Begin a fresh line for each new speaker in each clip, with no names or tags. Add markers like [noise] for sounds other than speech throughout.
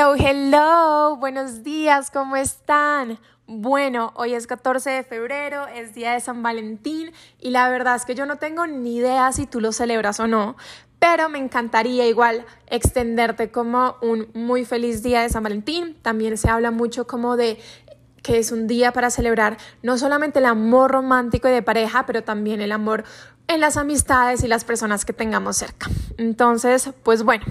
Hello, hello, buenos días, ¿cómo están? Bueno, hoy es 14 de febrero, es día de San Valentín y la verdad es que yo no tengo ni idea si tú lo celebras o no, pero me encantaría igual extenderte como un muy feliz día de San Valentín. También se habla mucho como de que es un día para celebrar no solamente el amor romántico y de pareja, pero también el amor en las amistades y las personas que tengamos cerca. Entonces, pues bueno,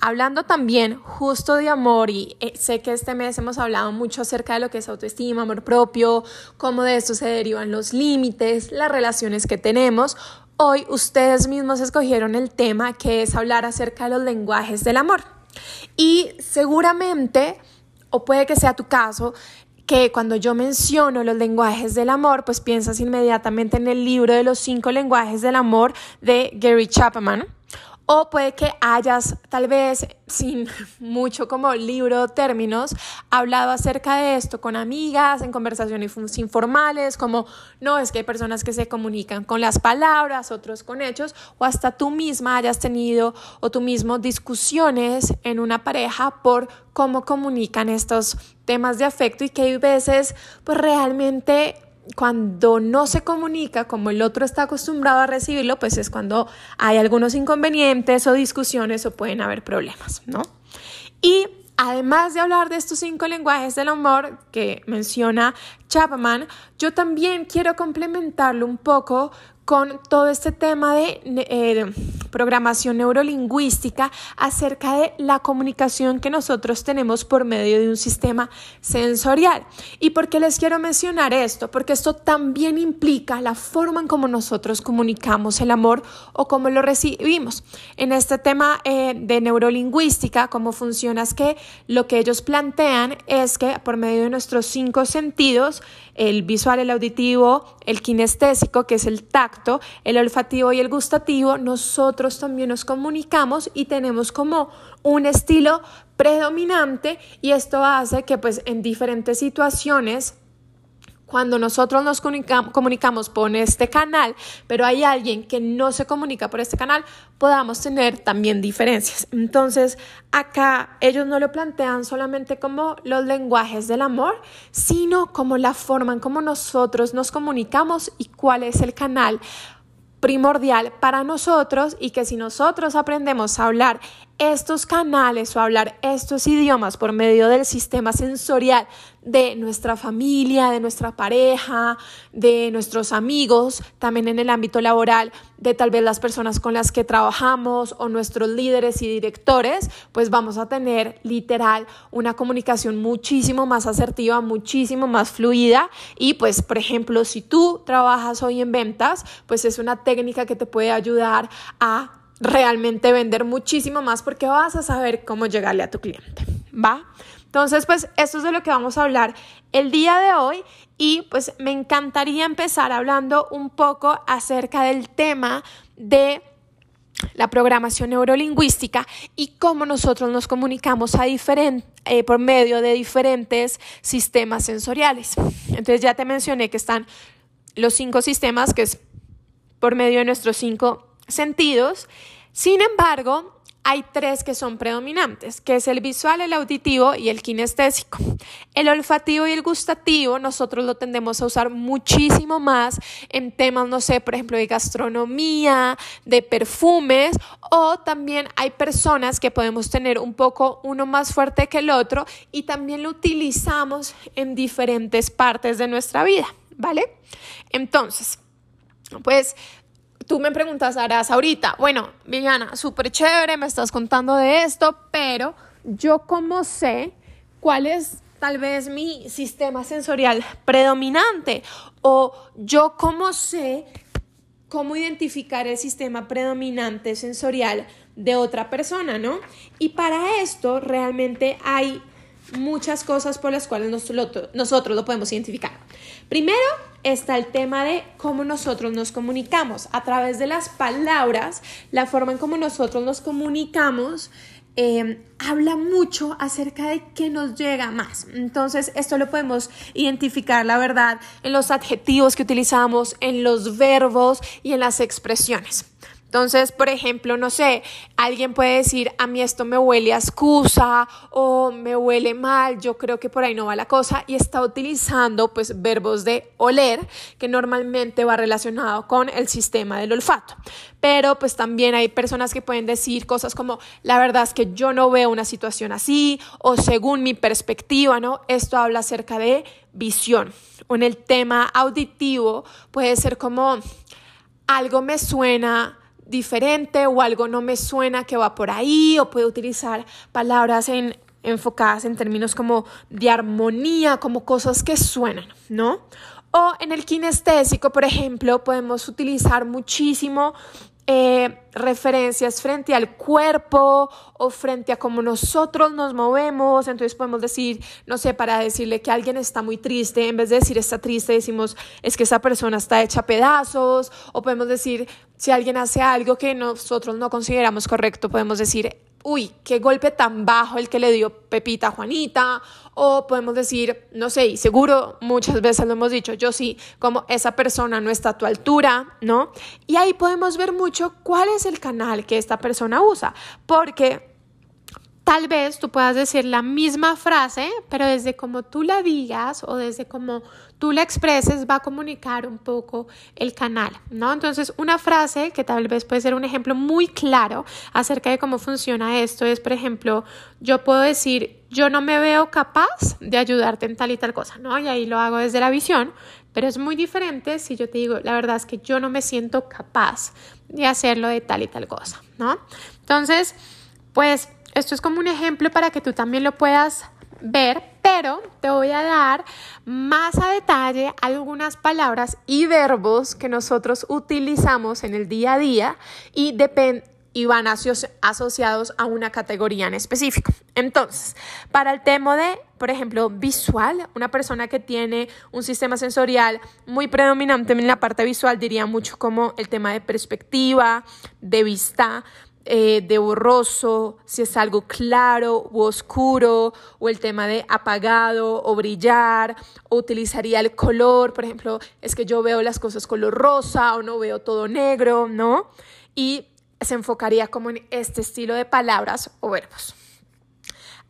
hablando también justo de amor y eh, sé que este mes hemos hablado mucho acerca de lo que es autoestima, amor propio, cómo de esto se derivan los límites, las relaciones que tenemos. Hoy ustedes mismos escogieron el tema que es hablar acerca de los lenguajes del amor. Y seguramente, o puede que sea tu caso, que cuando yo menciono los lenguajes del amor, pues piensas inmediatamente en el libro de los cinco lenguajes del amor de Gary Chapman o puede que hayas, tal vez sin [laughs] mucho como libro términos, hablado acerca de esto con amigas, en conversaciones informales, como no, es que hay personas que se comunican con las palabras, otros con hechos, o hasta tú misma hayas tenido o tú mismo discusiones en una pareja por cómo comunican estos temas de afecto y que hay veces pues realmente cuando no se comunica como el otro está acostumbrado a recibirlo, pues es cuando hay algunos inconvenientes o discusiones o pueden haber problemas, ¿no? Y además de hablar de estos cinco lenguajes del amor que menciona Chapman, yo también quiero complementarlo un poco con todo este tema de eh, programación neurolingüística acerca de la comunicación que nosotros tenemos por medio de un sistema sensorial. ¿Y por qué les quiero mencionar esto? Porque esto también implica la forma en cómo nosotros comunicamos el amor o cómo lo recibimos. En este tema eh, de neurolingüística, cómo funciona es que lo que ellos plantean es que por medio de nuestros cinco sentidos, el visual, el auditivo, el kinestésico, que es el tacto, el olfativo y el gustativo, nosotros también nos comunicamos y tenemos como un estilo predominante y esto hace que pues en diferentes situaciones cuando nosotros nos comunicamos por este canal, pero hay alguien que no se comunica por este canal, podamos tener también diferencias. Entonces, acá ellos no lo plantean solamente como los lenguajes del amor, sino como la forma en cómo nosotros nos comunicamos y cuál es el canal primordial para nosotros y que si nosotros aprendemos a hablar estos canales o hablar estos idiomas por medio del sistema sensorial de nuestra familia, de nuestra pareja, de nuestros amigos, también en el ámbito laboral, de tal vez las personas con las que trabajamos o nuestros líderes y directores, pues vamos a tener literal una comunicación muchísimo más asertiva, muchísimo más fluida. Y pues por ejemplo si tú trabajas hoy en ventas, pues es una técnica que te puede ayudar a realmente vender muchísimo más porque vas a saber cómo llegarle a tu cliente, ¿va? Entonces, pues esto es de lo que vamos a hablar el día de hoy y pues me encantaría empezar hablando un poco acerca del tema de la programación neurolingüística y cómo nosotros nos comunicamos a eh, por medio de diferentes sistemas sensoriales. Entonces ya te mencioné que están los cinco sistemas, que es por medio de nuestros cinco sentidos. Sin embargo, hay tres que son predominantes, que es el visual, el auditivo y el kinestésico. El olfativo y el gustativo nosotros lo tendemos a usar muchísimo más en temas, no sé, por ejemplo, de gastronomía, de perfumes o también hay personas que podemos tener un poco uno más fuerte que el otro y también lo utilizamos en diferentes partes de nuestra vida, ¿vale? Entonces, pues tú me preguntarás ahorita, bueno, Viviana, súper chévere, me estás contando de esto, pero yo cómo sé cuál es tal vez mi sistema sensorial predominante o yo cómo sé cómo identificar el sistema predominante sensorial de otra persona, ¿no? Y para esto realmente hay muchas cosas por las cuales nosotros lo podemos identificar. Primero está el tema de cómo nosotros nos comunicamos. A través de las palabras, la forma en cómo nosotros nos comunicamos em, habla mucho acerca de qué nos llega más. Entonces, esto lo podemos identificar, la verdad, en los adjetivos que utilizamos, en los verbos y en las expresiones. Entonces, por ejemplo, no sé, alguien puede decir, a mí esto me huele a excusa o me huele mal, yo creo que por ahí no va la cosa y está utilizando pues verbos de oler que normalmente va relacionado con el sistema del olfato. Pero pues también hay personas que pueden decir cosas como, la verdad es que yo no veo una situación así o según mi perspectiva, ¿no? Esto habla acerca de visión. O en el tema auditivo puede ser como algo me suena diferente o algo no me suena que va por ahí o puede utilizar palabras en, enfocadas en términos como de armonía, como cosas que suenan, ¿no? O en el kinestésico, por ejemplo, podemos utilizar muchísimo eh, referencias frente al cuerpo o frente a cómo nosotros nos movemos. Entonces podemos decir, no sé, para decirle que alguien está muy triste, en vez de decir está triste, decimos es que esa persona está hecha pedazos. O podemos decir, si alguien hace algo que nosotros no consideramos correcto, podemos decir uy, qué golpe tan bajo el que le dio Pepita a Juanita, o podemos decir, no sé, y seguro muchas veces lo hemos dicho, yo sí, como esa persona no está a tu altura, ¿no? Y ahí podemos ver mucho cuál es el canal que esta persona usa, porque Tal vez tú puedas decir la misma frase, pero desde como tú la digas o desde como tú la expreses va a comunicar un poco el canal, ¿no? Entonces, una frase que tal vez puede ser un ejemplo muy claro acerca de cómo funciona esto es, por ejemplo, yo puedo decir, yo no me veo capaz de ayudarte en tal y tal cosa, ¿no? Y ahí lo hago desde la visión, pero es muy diferente si yo te digo, la verdad es que yo no me siento capaz de hacerlo de tal y tal cosa, ¿no? Entonces, pues esto es como un ejemplo para que tú también lo puedas ver, pero te voy a dar más a detalle algunas palabras y verbos que nosotros utilizamos en el día a día y van asociados a una categoría en específico. Entonces, para el tema de, por ejemplo, visual, una persona que tiene un sistema sensorial muy predominante en la parte visual diría mucho como el tema de perspectiva, de vista, eh, de borroso, si es algo claro u oscuro, o el tema de apagado o brillar, o utilizaría el color, por ejemplo, es que yo veo las cosas color rosa o no veo todo negro, ¿no? Y se enfocaría como en este estilo de palabras o verbos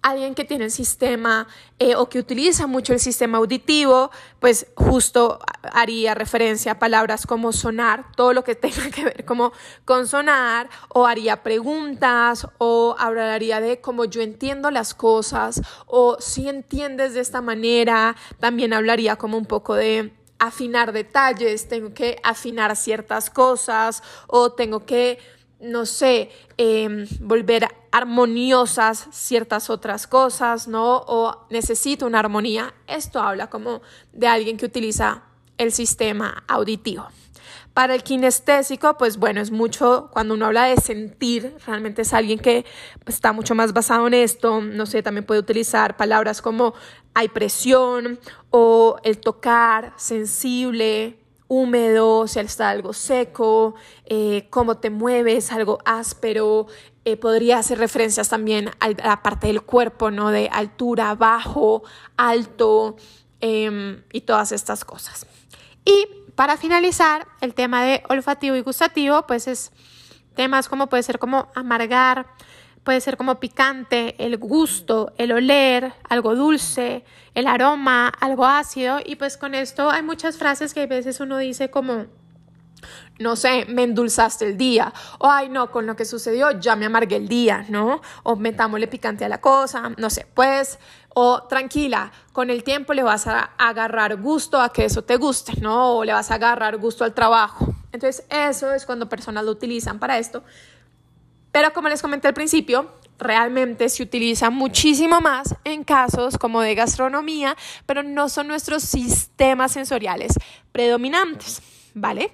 alguien que tiene el sistema eh, o que utiliza mucho el sistema auditivo, pues justo haría referencia a palabras como sonar, todo lo que [laughs] tenga que ver como con sonar, o haría preguntas, o hablaría de cómo yo entiendo las cosas, o si entiendes de esta manera, también hablaría como un poco de afinar detalles, tengo que afinar ciertas cosas, o tengo que no sé, em, volver armoniosas ciertas otras cosas, ¿no? O necesito una armonía. Esto habla como de alguien que utiliza el sistema auditivo. Para el kinestésico, pues bueno, es mucho, cuando uno habla de sentir, realmente es alguien que está mucho más basado en esto, no sé, también puede utilizar palabras como hay presión o el tocar, sensible, húmedo, si está algo seco, eh, cómo te mueves, algo áspero. Eh, podría hacer referencias también a la parte del cuerpo, ¿no? De altura, bajo, alto em, y todas estas cosas. Y para finalizar, el tema de olfativo y gustativo, pues es temas como puede ser como amargar, Puede ser como picante, el gusto, el oler, algo dulce, el aroma, algo ácido. Y pues con esto hay muchas frases que a veces uno dice como, no sé, me endulzaste el día, o ay no, con lo que sucedió ya me amargué el día, ¿no? O metámosle picante a la cosa, no sé, pues, o tranquila, con el tiempo le vas a agarrar gusto a que eso te guste, ¿no? O le vas a agarrar gusto al trabajo. Entonces, eso es cuando personas lo utilizan para esto, pero como les comenté al principio, realmente se utiliza muchísimo más en casos como de gastronomía, pero no son nuestros sistemas sensoriales predominantes, ¿vale?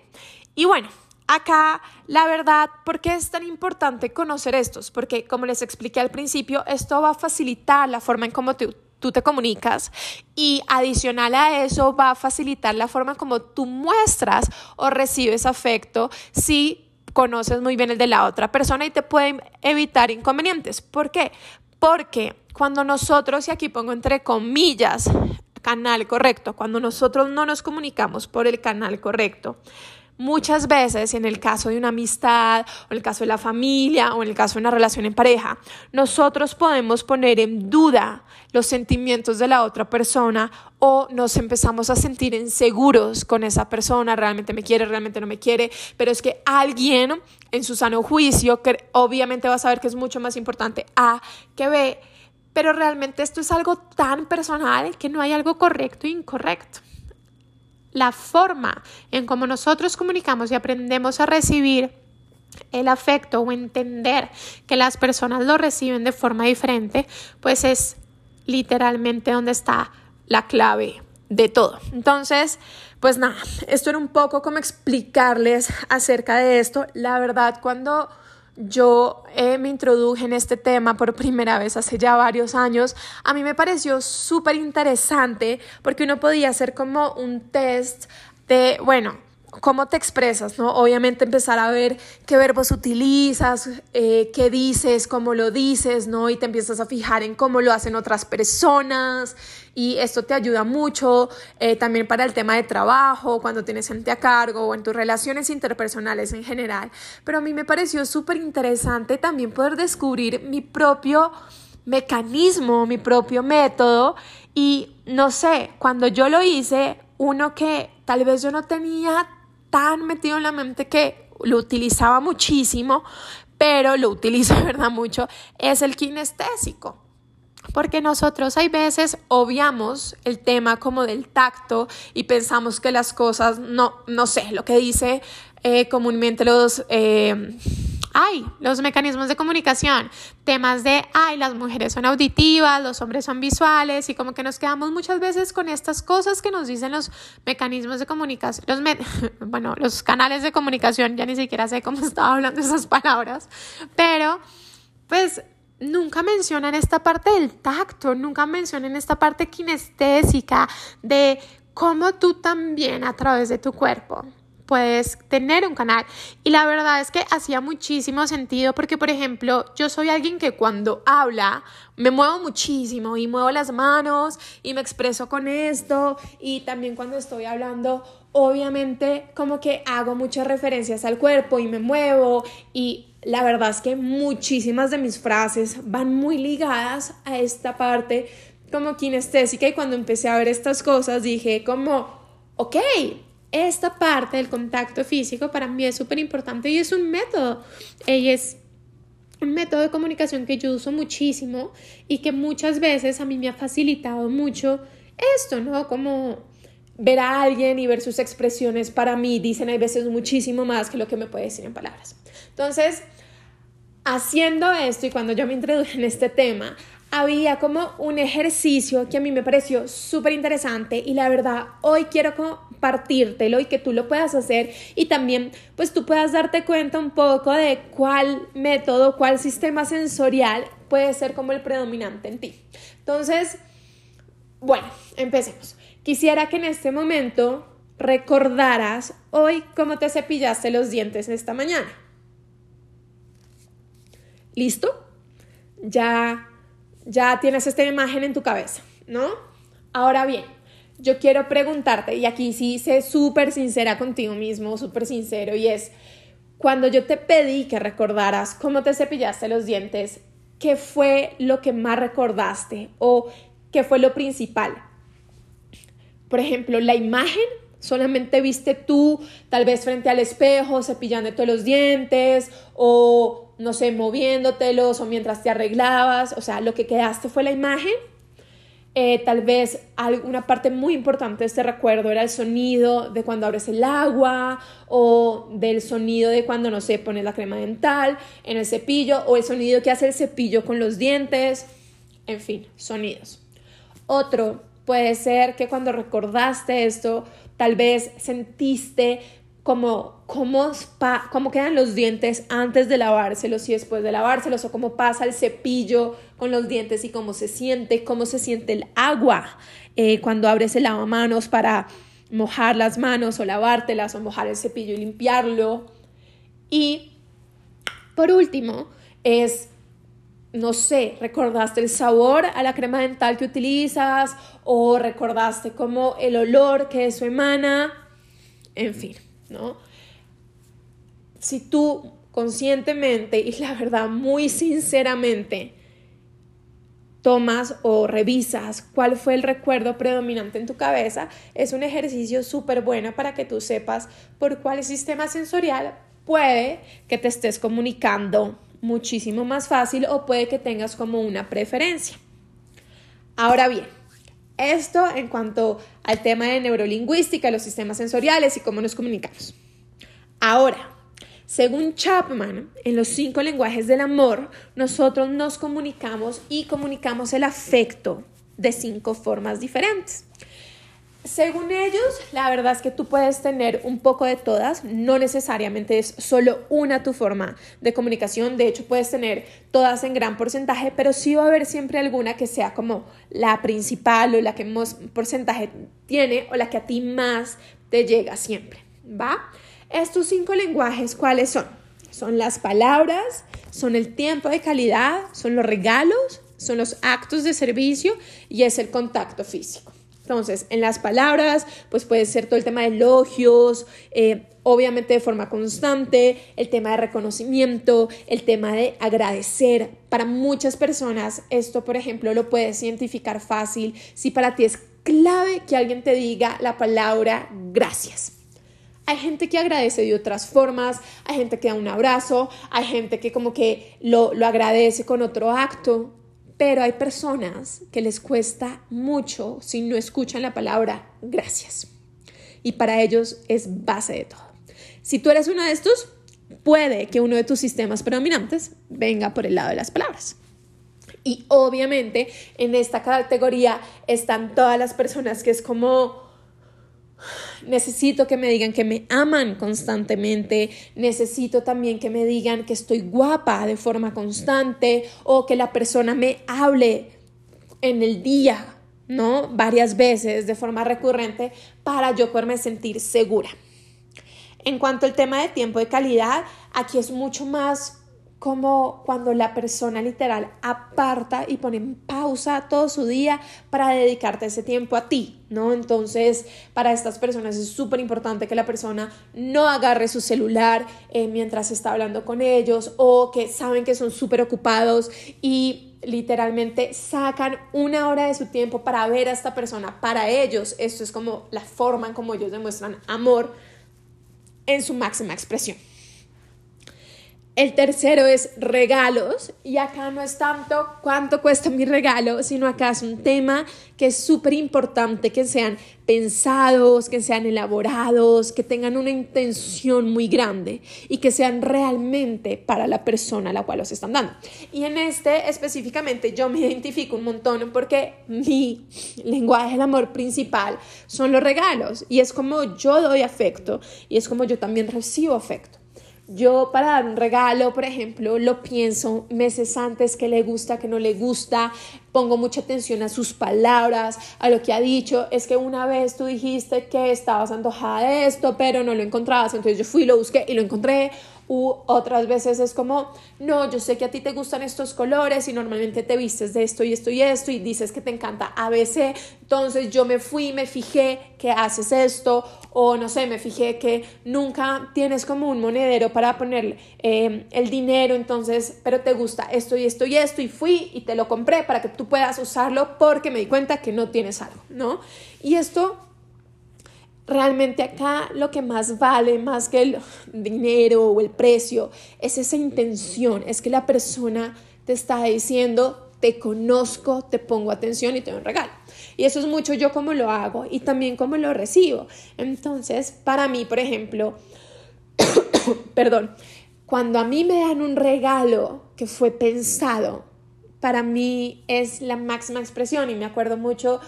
Y bueno, acá la verdad, ¿por qué es tan importante conocer estos? Porque como les expliqué al principio, esto va a facilitar la forma en cómo tú te comunicas y adicional a eso va a facilitar la forma como tú muestras o recibes afecto si conoces muy bien el de la otra persona y te pueden evitar inconvenientes. ¿Por qué? Porque cuando nosotros, y aquí pongo entre comillas, canal correcto, cuando nosotros no nos comunicamos por el canal correcto, Muchas veces, en el caso de una amistad, o en el caso de la familia, o en el caso de una relación en pareja, nosotros podemos poner en duda los sentimientos de la otra persona o nos empezamos a sentir inseguros con esa persona, realmente me quiere, realmente no me quiere, pero es que alguien en su sano juicio, que obviamente va a saber que es mucho más importante A que B, pero realmente esto es algo tan personal que no hay algo correcto e incorrecto la forma en cómo nosotros comunicamos y aprendemos a recibir el afecto o entender que las personas lo reciben de forma diferente, pues es literalmente donde está la clave de todo. Entonces, pues nada, esto era un poco como explicarles acerca de esto. La verdad, cuando yo eh, me introduje en este tema por primera vez hace ya varios años, a mí me pareció súper interesante porque uno podía hacer como un test de, bueno, cómo te expresas, ¿no? Obviamente empezar a ver qué verbos utilizas, eh, qué dices, cómo lo dices, ¿no? Y te empiezas a fijar en cómo lo hacen otras personas y esto te ayuda mucho eh, también para el tema de trabajo, cuando tienes gente a cargo o en tus relaciones interpersonales en general. Pero a mí me pareció súper interesante también poder descubrir mi propio mecanismo, mi propio método y no sé, cuando yo lo hice, uno que tal vez yo no tenía tan metido en la mente que lo utilizaba muchísimo, pero lo utilizo, [laughs] ¿verdad? Mucho, es el kinestésico. Porque nosotros hay veces obviamos el tema como del tacto y pensamos que las cosas, no, no sé, lo que dice eh, comúnmente los... Eh, ay, los mecanismos de comunicación, temas de, ay, las mujeres son auditivas, los hombres son visuales y como que nos quedamos muchas veces con estas cosas que nos dicen los mecanismos de comunicación, los [laughs] bueno, los canales de comunicación, ya ni siquiera sé cómo [laughs] estaba hablando esas palabras, pero pues nunca mencionan esta parte del tacto, nunca mencionan esta parte kinestésica de cómo tú también a través de tu cuerpo puedes tener un canal. Y la verdad es que hacía muchísimo sentido porque, por ejemplo, yo soy alguien que cuando habla me muevo muchísimo y muevo las manos y me expreso con esto. Y también cuando estoy hablando, obviamente como que hago muchas referencias al cuerpo y me muevo. Y la verdad es que muchísimas de mis frases van muy ligadas a esta parte como kinestésica. Y cuando empecé a ver estas cosas dije como, ok, esta parte del contacto físico para mí es súper importante y es un método. Ella es un método de comunicación que yo uso muchísimo y que muchas veces a mí me ha facilitado mucho esto, ¿no? Como ver a alguien y ver sus expresiones para mí dicen hay veces muchísimo más que lo que me puede decir en palabras. Entonces, haciendo esto y cuando yo me introduje en este tema, había como un ejercicio que a mí me pareció súper interesante y la verdad hoy quiero compartírtelo y que tú lo puedas hacer y también pues tú puedas darte cuenta un poco de cuál método, cuál sistema sensorial puede ser como el predominante en ti. Entonces, bueno, empecemos. Quisiera que en este momento recordaras hoy cómo te cepillaste los dientes esta mañana. ¿Listo? Ya ya tienes esta imagen en tu cabeza, ¿no? Ahora bien, yo quiero preguntarte, y aquí sí sé súper sincera contigo mismo, súper sincero, y es, cuando yo te pedí que recordaras cómo te cepillaste los dientes, ¿qué fue lo que más recordaste o qué fue lo principal? Por ejemplo, la imagen solamente viste tú, tal vez frente al espejo, cepillándote los dientes o no sé, moviéndotelos o mientras te arreglabas, o sea, lo que quedaste fue la imagen. Eh, tal vez alguna parte muy importante de este recuerdo era el sonido de cuando abres el agua o del sonido de cuando, no sé, pones la crema dental en el cepillo o el sonido que hace el cepillo con los dientes, en fin, sonidos. Otro puede ser que cuando recordaste esto, tal vez sentiste como cómo, cómo quedan los dientes antes de lavárselos y después de lavárselos, o cómo pasa el cepillo con los dientes y cómo se siente, cómo se siente el agua eh, cuando abres el lavamanos para mojar las manos o lavártelas o mojar el cepillo y limpiarlo. Y por último, es, no sé, recordaste el sabor a la crema dental que utilizas o recordaste como el olor que eso emana, en fin. ¿No? si tú conscientemente y la verdad muy sinceramente tomas o revisas cuál fue el recuerdo predominante en tu cabeza, es un ejercicio súper bueno para que tú sepas por cuál sistema sensorial puede que te estés comunicando muchísimo más fácil o puede que tengas como una preferencia. Ahora bien, esto en cuanto al tema de neurolingüística, los sistemas sensoriales y cómo nos comunicamos. Ahora, según Chapman, en los cinco lenguajes del amor, nosotros nos comunicamos y comunicamos el afecto de cinco formas diferentes. Según ellos, la verdad es que tú puedes tener un poco de todas, no necesariamente es solo una tu forma de comunicación, de hecho puedes tener todas en gran porcentaje, pero sí va a haber siempre alguna que sea como la principal o la que más porcentaje tiene o la que a ti más te llega siempre, ¿va? Estos cinco lenguajes, ¿cuáles son? Son las palabras, son el tiempo de calidad, son los regalos, son los actos de servicio y es el contacto físico. Entonces, en las palabras, pues puede ser todo el tema de elogios, eh, obviamente de forma constante, el tema de reconocimiento, el tema de agradecer. Para muchas personas, esto, por ejemplo, lo puedes identificar fácil si para ti es clave que alguien te diga la palabra gracias. Hay gente que agradece de otras formas, hay gente que da un abrazo, hay gente que como que lo, lo agradece con otro acto, pero hay personas que les cuesta mucho si no escuchan la palabra gracias. Y para ellos es base de todo. Si tú eres uno de estos, puede que uno de tus sistemas predominantes venga por el lado de las palabras. Y obviamente en esta categoría están todas las personas que es como necesito que me digan que me aman constantemente, necesito también que me digan que estoy guapa de forma constante o que la persona me hable en el día, ¿no? Varias veces de forma recurrente para yo poderme sentir segura. En cuanto al tema de tiempo de calidad, aquí es mucho más como cuando la persona literal aparta y pone en pausa todo su día para dedicarte ese tiempo a ti, ¿no? Entonces, para estas personas es súper importante que la persona no agarre su celular eh, mientras está hablando con ellos o que saben que son súper ocupados y literalmente sacan una hora de su tiempo para ver a esta persona. Para ellos, esto es como la forma en como ellos demuestran amor en su máxima expresión. El tercero es regalos y acá no es tanto cuánto cuesta mi regalo, sino acá es un tema que es súper importante que sean pensados, que sean elaborados, que tengan una intención muy grande y que sean realmente para la persona a la cual los están dando. Y en este específicamente yo me identifico un montón porque mi lenguaje del amor principal son los regalos y es como yo doy afecto y es como yo también recibo afecto. Yo para dar un regalo, por ejemplo, lo pienso meses antes que le gusta, que no le gusta, pongo mucha atención a sus palabras, a lo que ha dicho. Es que una vez tú dijiste que estabas antojada de esto, pero no lo encontrabas, entonces yo fui, lo busqué y lo encontré u otras veces es como, no, yo sé que a ti te gustan estos colores y normalmente te vistes de esto y esto y esto y dices que te encanta ABC, entonces yo me fui, me fijé que haces esto o no sé, me fijé que nunca tienes como un monedero para poner eh, el dinero, entonces, pero te gusta esto y esto y esto y fui y te lo compré para que tú puedas usarlo porque me di cuenta que no tienes algo, ¿no? Y esto realmente acá lo que más vale, más que el dinero o el precio, es esa intención, es que la persona te está diciendo, te conozco, te pongo atención y te doy un regalo. Y eso es mucho yo como lo hago y también como lo recibo. Entonces, para mí, por ejemplo, [coughs] perdón, cuando a mí me dan un regalo que fue pensado, para mí es la máxima expresión y me acuerdo mucho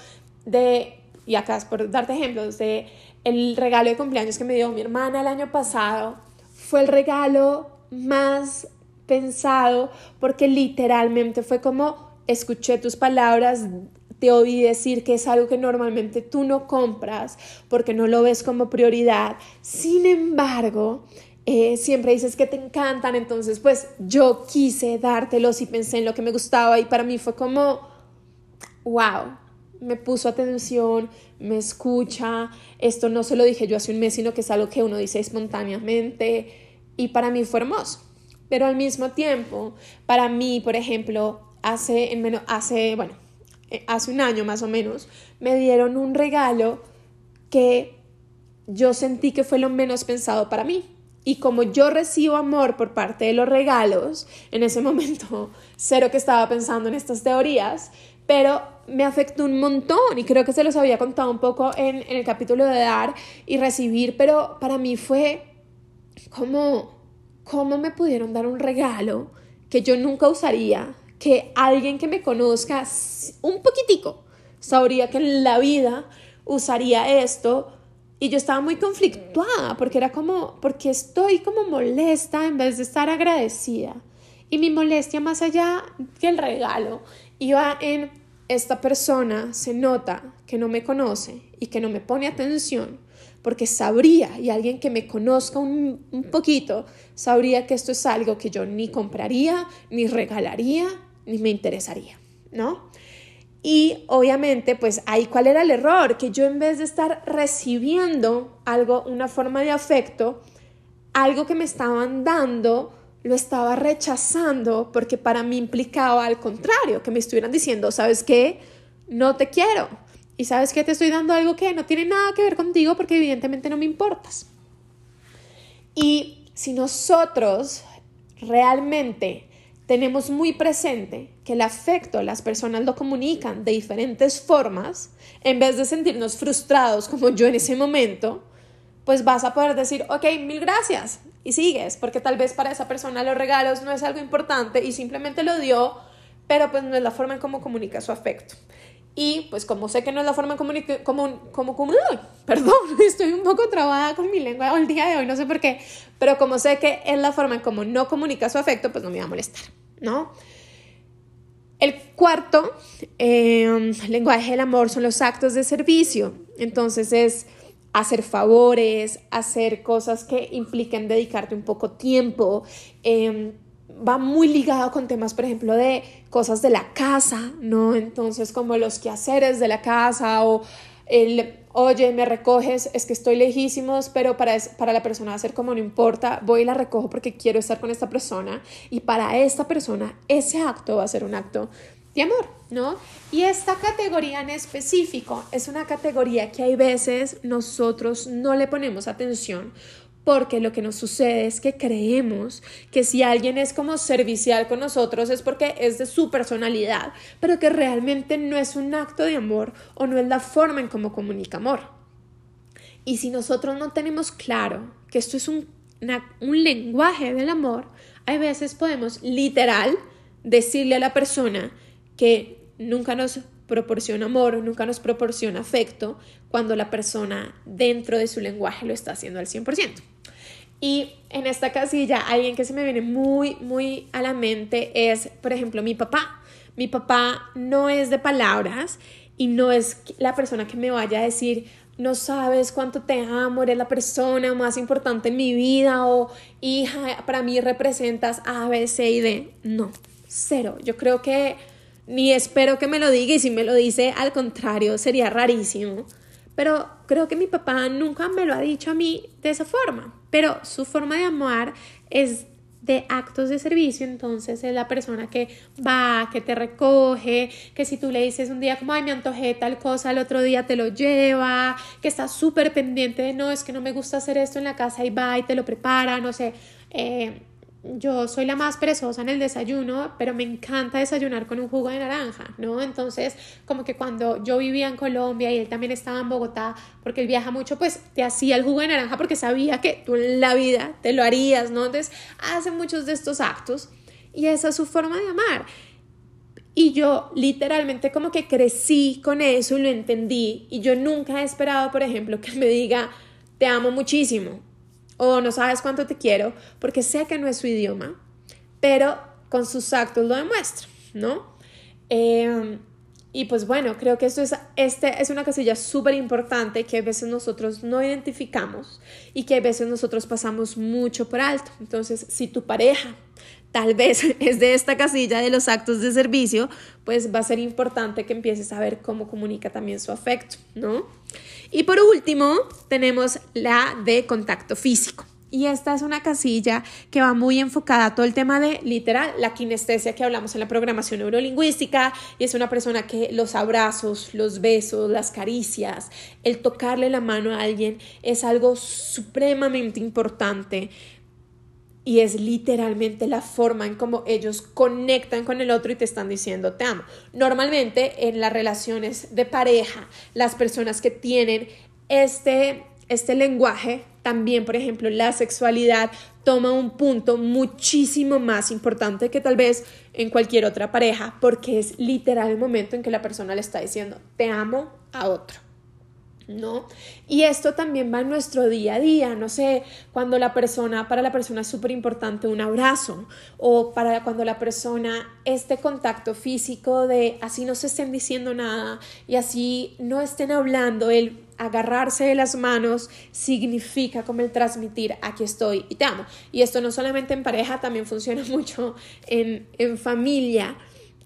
de, y acá es por darte ejemplos, de el regalo de cumpleaños que me dio mi hermana el año pasado fue el regalo más pensado porque literalmente fue como escuché tus palabras, te oí decir que es algo que normalmente tú no compras porque no lo ves como prioridad. Sin embargo, eh, siempre dices que te encantan, entonces pues yo quise dártelos y pensé en lo que me gustaba y para mí fue como, wow, me puso atención, me escucha, esto no se lo dije yo hace un mes, sino que es algo que uno dice espontáneamente y para mí fue hermoso. Pero al mismo tiempo, para mí, por ejemplo, hace, en menos, hace, bueno, eh, hace un año más o menos, me dieron un regalo que yo sentí que fue lo menos pensado para mí. Y como yo recibo amor por parte de los regalos, en ese momento [laughs] cero que estaba pensando en estas teorías, pero me afectó un montón y creo que se los había contado un poco en, en el capítulo de dar y recibir, pero para mí fue como, ¿cómo me pudieron dar un regalo que yo nunca usaría? Que alguien que me conozca un poquitico sabría que en la vida usaría esto y yo estaba muy conflictuada porque era como, porque estoy como molesta en vez de estar agradecida. Y mi molestia más allá que el regalo iba en esta persona se nota que no me conoce y que no me pone atención porque sabría, y alguien que me conozca un, poquito, sabría que esto es algo que yo ni compraría, ni regalaría, ni me interesaría, ¿no? Y obviamente, pues ahí cuál era el error, que yo en vez de estar recibiendo algo, una forma de afecto, algo que me estaban dando, lo estaba rechazando porque para mí implicaba al contrario, que me estuvieran diciendo, ¿sabes qué? No te quiero. Y sabes que te estoy dando algo que no tiene nada que ver contigo porque evidentemente no me importas. Y si nosotros realmente tenemos muy presente que el afecto las personas lo comunican de diferentes formas, en vez de sentirnos frustrados como yo en ese momento, pues vas a poder decir, ok, mil gracias y sigues, porque tal vez para esa persona los regalos no es algo importante y simplemente lo dio, pero pues no es la forma en cómo comunica su afecto. Y pues como sé que no es la forma en comunicar, como, como, como, perdón, [laughs] estoy un poco trabada con mi lengua el día de hoy, no sé por qué, pero como sé que es la forma en cómo no comunica su afecto, pues no me va a molestar. ¿no? El cuarto em, lenguaje del amor son los actos de servicio. Entonces es hacer favores, hacer cosas que impliquen dedicarte un poco tiempo. Em, va muy ligado con temas, por ejemplo, de cosas de la casa, ¿no? Entonces, como los quehaceres de la casa o el oye, me recoges, es que estoy lejísimos, pero para, para la persona va a ser como no importa, voy y la recojo porque quiero estar con esta persona y para esta persona ese acto va a ser un acto de amor, ¿no? Y esta categoría en específico es una categoría que hay veces nosotros no le ponemos atención porque lo que nos sucede es que creemos que si alguien es como servicial con nosotros es porque es de su personalidad, pero que realmente no es un acto de amor o no es la forma en cómo comunica amor. Y si nosotros no tenemos claro que esto es un, un lenguaje del amor, hay veces podemos literal decirle a la persona que nunca nos proporciona amor, nunca nos proporciona afecto, cuando la persona dentro de su lenguaje lo está haciendo al 100%. Y en esta casilla, alguien que se me viene muy, muy a la mente es, por ejemplo, mi papá. Mi papá no es de palabras y no es la persona que me vaya a decir, no sabes cuánto te amo, eres la persona más importante en mi vida o hija, para mí representas A, B, C y D. No, cero. Yo creo que ni espero que me lo diga y si me lo dice, al contrario, sería rarísimo. Pero creo que mi papá nunca me lo ha dicho a mí de esa forma. Pero su forma de amar es de actos de servicio, entonces es la persona que va, que te recoge, que si tú le dices un día como, ay, me antojé tal cosa, el otro día te lo lleva, que está súper pendiente de, no, es que no me gusta hacer esto en la casa y va y te lo prepara, no sé, eh, yo soy la más perezosa en el desayuno, pero me encanta desayunar con un jugo de naranja, ¿no? Entonces, como que cuando yo vivía en Colombia y él también estaba en Bogotá, porque él viaja mucho, pues te hacía el jugo de naranja porque sabía que tú en la vida te lo harías, ¿no? Entonces, hace muchos de estos actos y esa es su forma de amar. Y yo literalmente como que crecí con eso y lo entendí y yo nunca he esperado, por ejemplo, que me diga, te amo muchísimo o no sabes cuánto te quiero, porque sé que no es su idioma, pero con sus actos lo demuestra, ¿no? Em, y pues bueno, creo que esto es, este es una casilla súper importante que a veces nosotros no identificamos y que a veces nosotros pasamos mucho por alto. Entonces, si tu pareja tal vez [laughs] es de esta casilla de los actos de servicio, pues va a ser importante que empieces a ver cómo comunica también su afecto, ¿no? Y por último, tenemos la de contacto físico. Y esta es una casilla que va muy enfocada a todo el tema de literal la kinestesia que hablamos en la programación neurolingüística y es una persona que los abrazos, los besos, las caricias, el tocarle la mano a alguien es algo supremamente importante y es literalmente la forma en cómo ellos conectan con el otro y te están diciendo te amo. Normalmente en las relaciones de pareja, las personas que tienen este, este lenguaje, también por ejemplo la sexualidad toma un punto muchísimo más importante que tal vez en cualquier otra pareja, porque es literal el momento en que la persona le está diciendo te amo a otro. ¿No? Y esto también va en nuestro día a día, no sé, cuando la persona, para la persona es súper importante un abrazo o para cuando la persona este contacto físico de así no se estén diciendo nada y así no estén hablando, el agarrarse de las manos significa como el transmitir aquí estoy y te amo. Y esto no solamente en pareja, también funciona [laughs] mucho en, en familia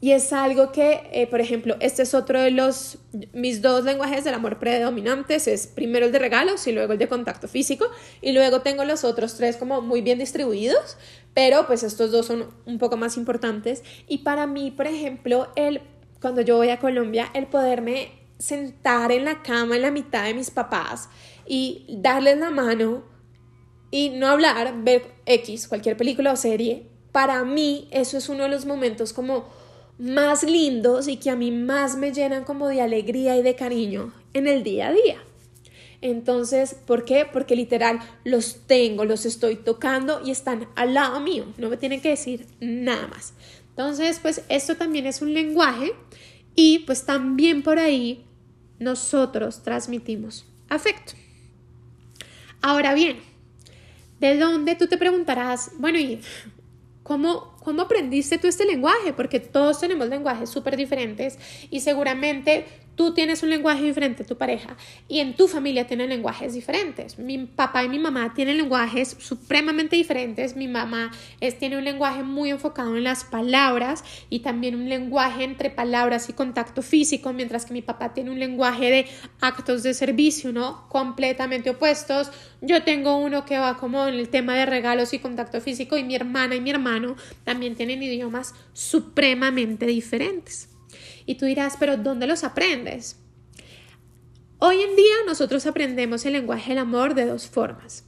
y es algo que, eh, por ejemplo, este es otro de los, mis dos lenguajes del amor predominantes, es primero el de regalos y luego el de contacto físico, y luego tengo los otros tres como muy bien distribuidos, pero pues estos dos son un poco más importantes. Y para mí, por ejemplo, el, cuando yo voy a Colombia, el poderme sentar en la cama en la mitad de mis papás y darles la mano y no hablar, ver X, cualquier película o serie, para mí eso es uno de los momentos como más lindos y que a mí más me llenan como de alegría y de cariño en el día a día. Entonces, ¿por qué? Porque literal los tengo, los estoy tocando y están al lado mío, no me tienen que decir nada más. Entonces, pues esto también es un lenguaje y pues también por ahí nosotros transmitimos afecto. Ahora bien, ¿de dónde tú te preguntarás? Bueno, ¿y cómo, ¿Cómo aprendiste tú este lenguaje? Porque todos tenemos lenguajes súper diferentes y seguramente tú tienes un lenguaje diferente a tu pareja y en tu familia tienen lenguajes diferentes. Mi papá y mi mamá tienen lenguajes supremamente diferentes. Mi mamá es, tiene un lenguaje muy enfocado en las palabras y también un lenguaje entre palabras y contacto físico, mientras que mi papá tiene un lenguaje de actos de servicio, ¿no? Completamente opuestos. Yo tengo uno que va como en el tema de regalos y contacto físico y mi hermana y mi hermano también tienen idiomas supremamente diferentes. Y tú dirás, pero ¿dónde los aprendes? Hoy en día nosotros aprendemos el lenguaje del amor de dos formas.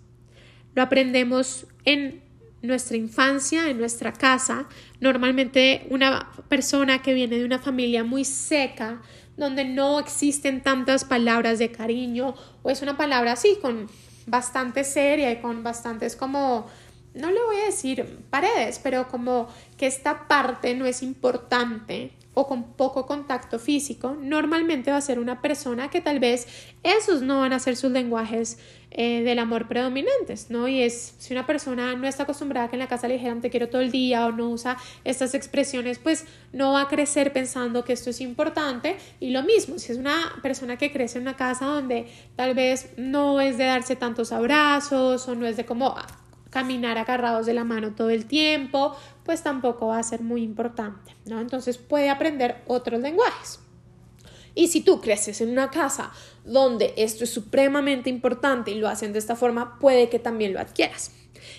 Lo aprendemos en nuestra infancia, en nuestra casa. Normalmente una persona que viene de una familia muy seca, donde no existen tantas palabras de cariño, o es una palabra así, con bastante seria y con bastantes como no le voy a decir paredes, pero como que esta parte no es importante o con poco contacto físico, normalmente va a ser una persona que tal vez esos no van a ser sus lenguajes eh, del amor predominantes, ¿no? Y es, si una persona no está acostumbrada a que en la casa le dijeran te quiero todo el día o no usa estas expresiones, pues no va a crecer pensando que esto es importante. Y lo mismo, si es una persona que crece en una casa donde tal vez no es de darse tantos abrazos o no es de como caminar agarrados de la mano todo el tiempo, pues tampoco va a ser muy importante, ¿no? Entonces puede aprender otros lenguajes. Y si tú creces en una casa donde esto es supremamente importante y lo hacen de esta forma, puede que también lo adquieras.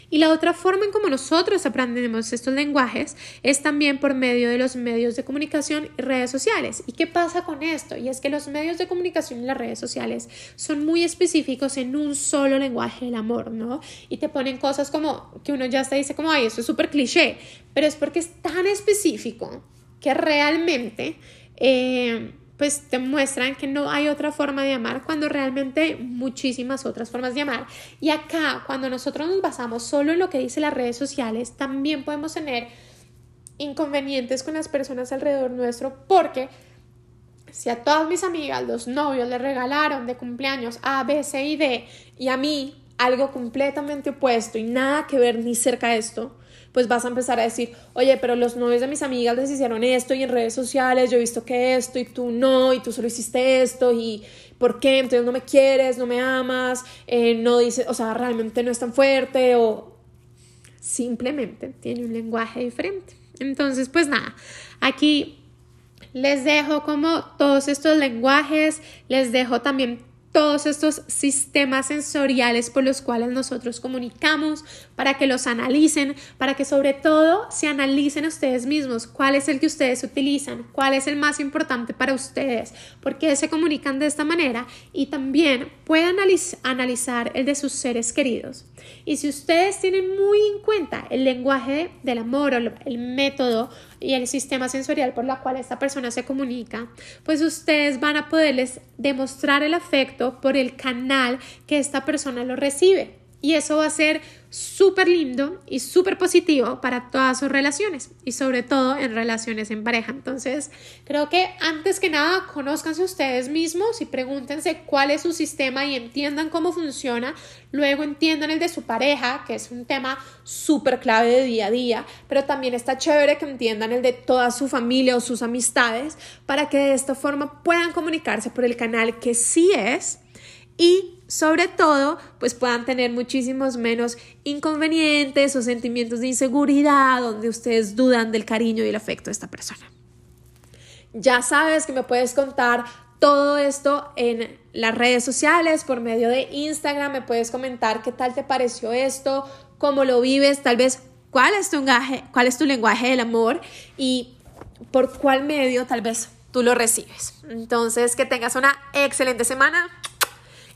Y la otra forma en cómo nosotros aprendemos estos lenguajes es también por medio de los medios de comunicación y redes sociales. ¿Y qué pasa con esto? Y es que los medios de comunicación y las redes sociales son muy específicos en un solo lenguaje del amor, ¿no? Y te ponen cosas como que uno ya se dice como, ay, eso es súper cliché, pero es porque es tan específico que realmente... Eh, pues te muestran que no hay otra forma de amar cuando realmente muchísimas otras formas de amar. Y acá, cuando nosotros nos basamos solo en lo que dicen las redes sociales, también podemos tener inconvenientes con las personas alrededor nuestro porque si a todas mis amigas los novios le regalaron de cumpleaños A, B, C y D y a mí algo completamente opuesto y nada que ver ni cerca de esto, pues vas a empezar a decir, oye, pero los novios de mis amigas les hicieron esto y en redes sociales yo he visto que esto y tú no, y tú solo hiciste esto y ¿por qué? Entonces no me quieres, no me amas, eh, no dices, o sea, realmente no es tan fuerte o simplemente tiene un lenguaje diferente. Entonces, pues nada, aquí les dejo como todos estos lenguajes, les dejo también todos estos sistemas sensoriales por los cuales nosotros comunicamos, para que los analicen, para que sobre todo se analicen ustedes mismos. Cuál es el que ustedes utilizan, cuál es el más importante para ustedes, por qué se comunican de esta manera y también puedan analizar el de sus seres queridos. Y si ustedes tienen muy en cuenta el lenguaje del amor o el método y el sistema sensorial por la cual esta persona se comunica, pues ustedes van a poderles demostrar el afecto por el canal que esta persona lo recibe. Y eso va a ser súper lindo y súper positivo para todas sus relaciones y sobre todo en relaciones en pareja. Entonces, creo que antes que nada, conózcanse ustedes mismos y pregúntense cuál es su sistema y entiendan cómo funciona. Luego entiendan el de su pareja, que es un tema súper clave de día a día, pero también está chévere que entiendan el de toda su familia o sus amistades para que de esta forma puedan comunicarse por el canal que sí es y sobre todo, pues puedan tener muchísimos menos inconvenientes o sentimientos de inseguridad donde ustedes dudan del cariño y el afecto de esta persona. Ya sabes que me puedes contar todo esto en las redes sociales, por medio de Instagram, me puedes comentar qué tal te pareció esto, cómo lo vives, tal vez cuál es tu lenguaje, cuál es tu lenguaje del amor y por cuál medio tal vez tú lo recibes. Entonces, que tengas una excelente semana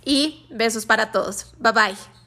y besos para todos. Bye bye.